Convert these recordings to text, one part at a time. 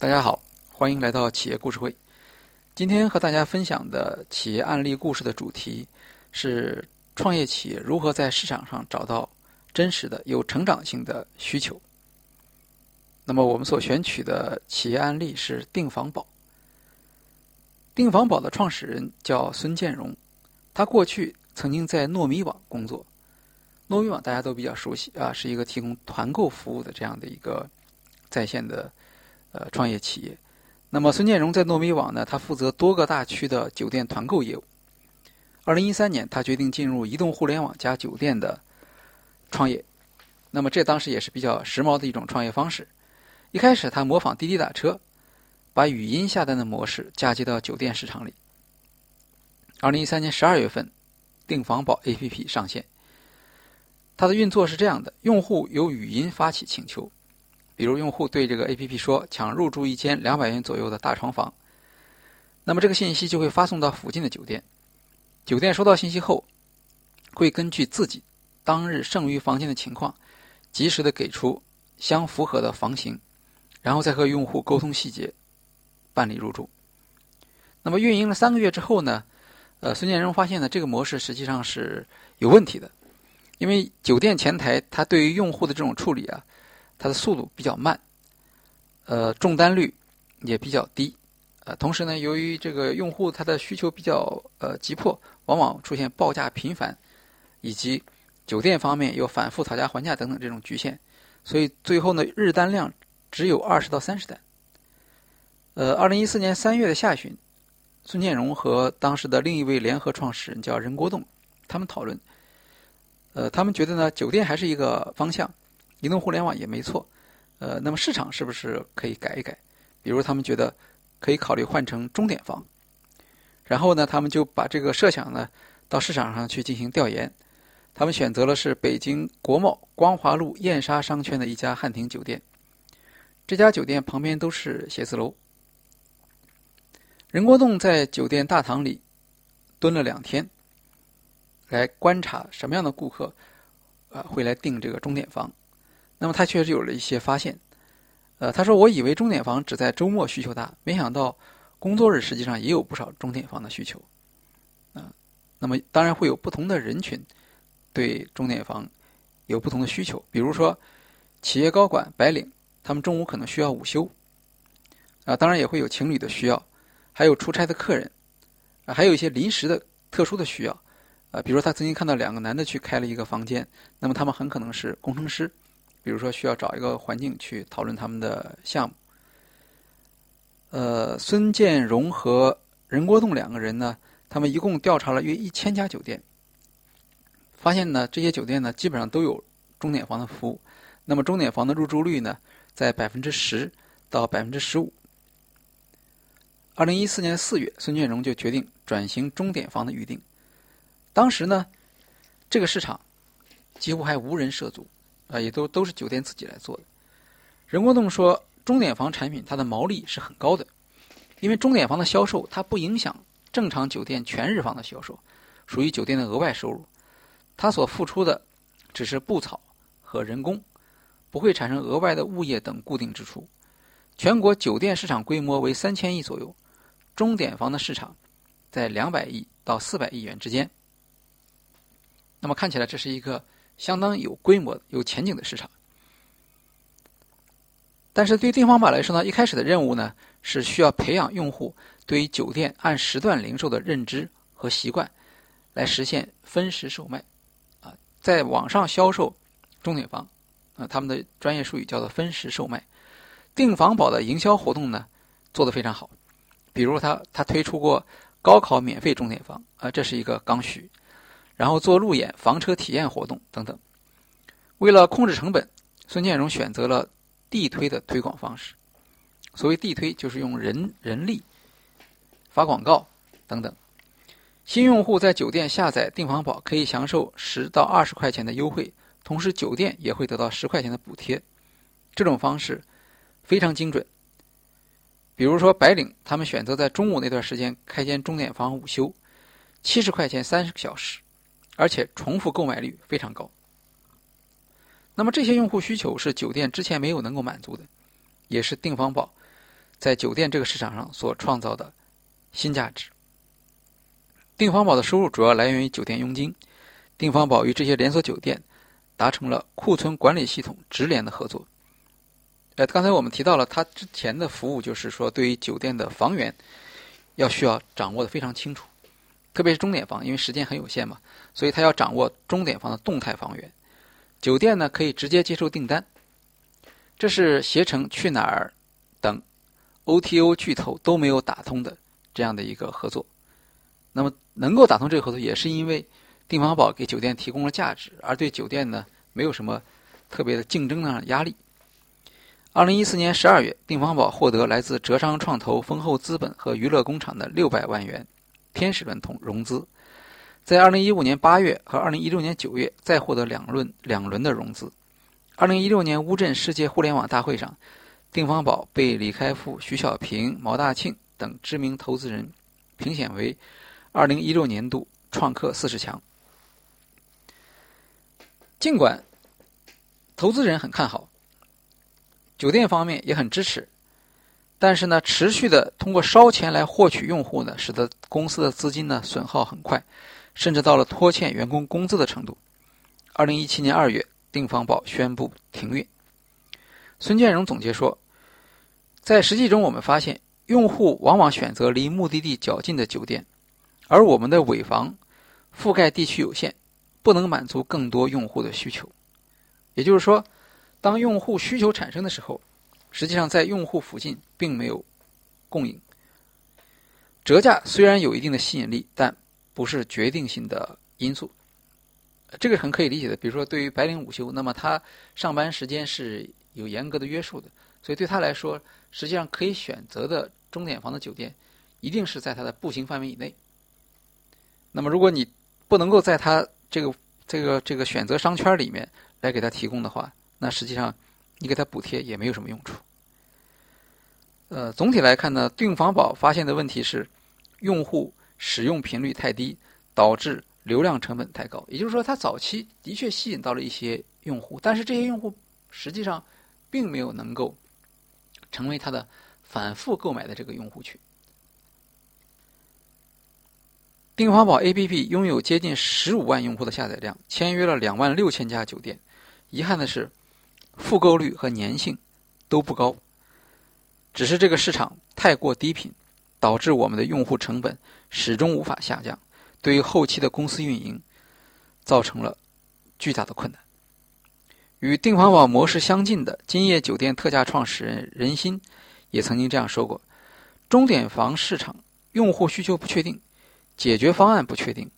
大家好，欢迎来到企业故事会。今天和大家分享的企业案例故事的主题是创业企业如何在市场上找到真实的、有成长性的需求。那么，我们所选取的企业案例是订房宝。订房宝的创始人叫孙建荣，他过去曾经在糯米网工作。糯米网大家都比较熟悉啊，是一个提供团购服务的这样的一个在线的。呃，创业企业。那么，孙建荣在糯米网呢，他负责多个大区的酒店团购业务。二零一三年，他决定进入移动互联网加酒店的创业。那么，这当时也是比较时髦的一种创业方式。一开始，他模仿滴滴打车，把语音下单的模式嫁接到酒店市场里。二零一三年十二月份，订房宝 APP 上线。它的运作是这样的：用户由语音发起请求。比如用户对这个 APP 说想入住一间两百元左右的大床房，那么这个信息就会发送到附近的酒店。酒店收到信息后，会根据自己当日剩余房间的情况，及时的给出相符合的房型，然后再和用户沟通细节，办理入住。那么运营了三个月之后呢，呃，孙建荣发现呢，这个模式实际上是有问题的，因为酒店前台他对于用户的这种处理啊。它的速度比较慢，呃，中单率也比较低，呃，同时呢，由于这个用户他的需求比较呃急迫，往往出现报价频繁，以及酒店方面又反复讨价还价等等这种局限，所以最后呢，日单量只有二十到三十单。呃，二零一四年三月的下旬，孙建荣和当时的另一位联合创始人叫任国栋，他们讨论，呃，他们觉得呢，酒店还是一个方向。移动互联网也没错，呃，那么市场是不是可以改一改？比如他们觉得可以考虑换成钟点房，然后呢，他们就把这个设想呢到市场上去进行调研。他们选择了是北京国贸光华路燕莎商圈的一家汉庭酒店，这家酒店旁边都是写字楼。任国栋在酒店大堂里蹲了两天，来观察什么样的顾客啊会来订这个钟点房。那么他确实有了一些发现，呃，他说：“我以为钟点房只在周末需求大，没想到工作日实际上也有不少钟点房的需求。”啊，那么当然会有不同的人群对钟点房有不同的需求，比如说企业高管、白领，他们中午可能需要午休，啊，当然也会有情侣的需要，还有出差的客人，还有一些临时的特殊的需要，啊，比如说他曾经看到两个男的去开了一个房间，那么他们很可能是工程师。比如说，需要找一个环境去讨论他们的项目。呃，孙建荣和任国栋两个人呢，他们一共调查了约一千家酒店，发现呢，这些酒店呢基本上都有钟点房的服务。那么，钟点房的入住率呢，在百分之十到百分之十五。二零一四年四月，孙建荣就决定转型钟点房的预定。当时呢，这个市场几乎还无人涉足。啊，也都都是酒店自己来做的。任国栋说，钟点房产品它的毛利是很高的，因为钟点房的销售它不影响正常酒店全日房的销售，属于酒店的额外收入。它所付出的只是布草和人工，不会产生额外的物业等固定支出。全国酒店市场规模为三千亿左右，钟点房的市场在两百亿到四百亿元之间。那么看起来这是一个。相当有规模、有前景的市场，但是对订房宝来说呢，一开始的任务呢是需要培养用户对于酒店按时段零售的认知和习惯，来实现分时售卖。啊，在网上销售钟点房，啊，他们的专业术语叫做分时售卖。订房宝的营销活动呢做得非常好，比如他他推出过高考免费钟点房，啊，这是一个刚需。然后做路演、房车体验活动等等。为了控制成本，孙建荣选择了地推的推广方式。所谓地推，就是用人人力发广告等等。新用户在酒店下载订房宝，可以享受十到二十块钱的优惠，同时酒店也会得到十块钱的补贴。这种方式非常精准。比如说白领，他们选择在中午那段时间开间钟点房午休，七十块钱三十个小时。而且重复购买率非常高。那么这些用户需求是酒店之前没有能够满足的，也是订房宝在酒店这个市场上所创造的新价值。订房宝的收入主要来源于酒店佣金。订房宝与这些连锁酒店达成了库存管理系统直连的合作。呃，刚才我们提到了，它之前的服务就是说，对于酒店的房源要需要掌握的非常清楚，特别是钟点房，因为时间很有限嘛，所以他要掌握钟点房的动态房源。酒店呢可以直接接受订单，这是携程、去哪儿等 OTO 巨头都没有打通的这样的一个合作。那么能够打通这个合作，也是因为订房宝给酒店提供了价值，而对酒店呢没有什么特别的竞争上的压力。二零一四年十二月，订房宝获得来自浙商创投、丰厚资本和娱乐工厂的六百万元天使轮同融资，在二零一五年八月和二零一六年九月再获得两轮两轮的融资。二零一六年乌镇世界互联网大会上，定方宝被李开复、徐小平、毛大庆等知名投资人评选为。二零一六年度创客四十强，尽管投资人很看好，酒店方面也很支持，但是呢，持续的通过烧钱来获取用户呢，使得公司的资金呢损耗很快，甚至到了拖欠员工工资的程度。二零一七年二月，订房宝宣布停运。孙建荣总结说，在实际中，我们发现用户往往选择离目的地较近的酒店。而我们的尾房覆盖地区有限，不能满足更多用户的需求。也就是说，当用户需求产生的时候，实际上在用户附近并没有供应。折价虽然有一定的吸引力，但不是决定性的因素。这个很可以理解的。比如说，对于白领午休，那么他上班时间是有严格的约束的，所以对他来说，实际上可以选择的钟点房的酒店，一定是在他的步行范围以内。那么，如果你不能够在他这个这个这个选择商圈里面来给他提供的话，那实际上你给他补贴也没有什么用处。呃，总体来看呢，订房宝发现的问题是用户使用频率太低，导致流量成本太高。也就是说，它早期的确吸引到了一些用户，但是这些用户实际上并没有能够成为他的反复购买的这个用户群。订房宝 APP 拥有接近十五万用户的下载量，签约了两万六千家酒店。遗憾的是，复购率和粘性都不高。只是这个市场太过低频，导致我们的用户成本始终无法下降，对于后期的公司运营造成了巨大的困难。与订房网模式相近的金叶酒店特价创始人任鑫也曾经这样说过：“钟点房市场用户需求不确定。”解决方案不确定，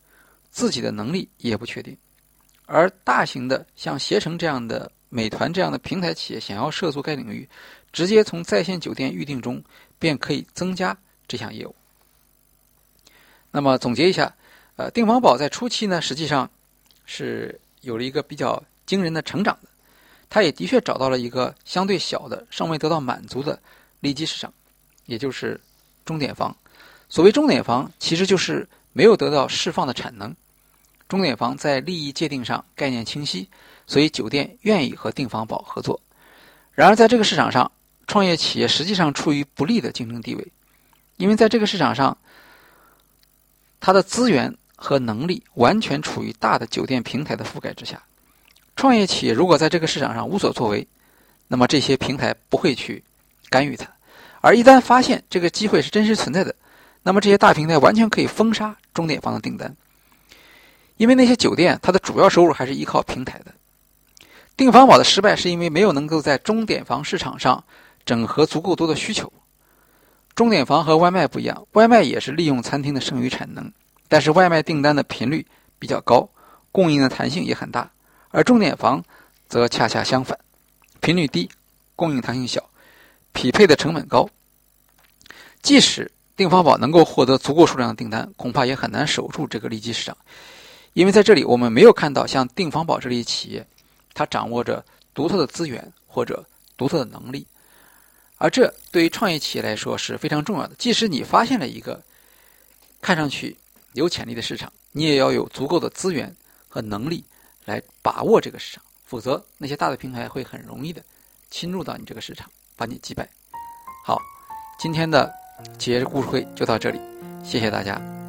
自己的能力也不确定，而大型的像携程这样的、美团这样的平台企业想要涉足该领域，直接从在线酒店预订中便可以增加这项业务。那么总结一下，呃，订房宝在初期呢，实际上是有了一个比较惊人的成长的，它也的确找到了一个相对小的、尚未得到满足的利基市场，也就是钟点房。所谓钟点房，其实就是没有得到释放的产能。钟点房在利益界定上概念清晰，所以酒店愿意和订房宝合作。然而，在这个市场上，创业企业实际上处于不利的竞争地位，因为在这个市场上，它的资源和能力完全处于大的酒店平台的覆盖之下。创业企业如果在这个市场上无所作为，那么这些平台不会去干预它。而一旦发现这个机会是真实存在的，那么这些大平台完全可以封杀钟点房的订单，因为那些酒店它的主要收入还是依靠平台的。订房宝的失败是因为没有能够在钟点房市场上整合足够多的需求。钟点房和外卖不一样，外卖也是利用餐厅的剩余产能，但是外卖订单的频率比较高，供应的弹性也很大，而钟点房则恰恰相反，频率低，供应弹性小，匹配的成本高。即使订房宝能够获得足够数量的订单，恐怕也很难守住这个利基市场，因为在这里我们没有看到像订房宝这类企业，他掌握着独特的资源或者独特的能力，而这对于创业企业来说是非常重要的。即使你发现了一个看上去有潜力的市场，你也要有足够的资源和能力来把握这个市场，否则那些大的平台会很容易的侵入到你这个市场，把你击败。好。今天的企业故事会就到这里，谢谢大家。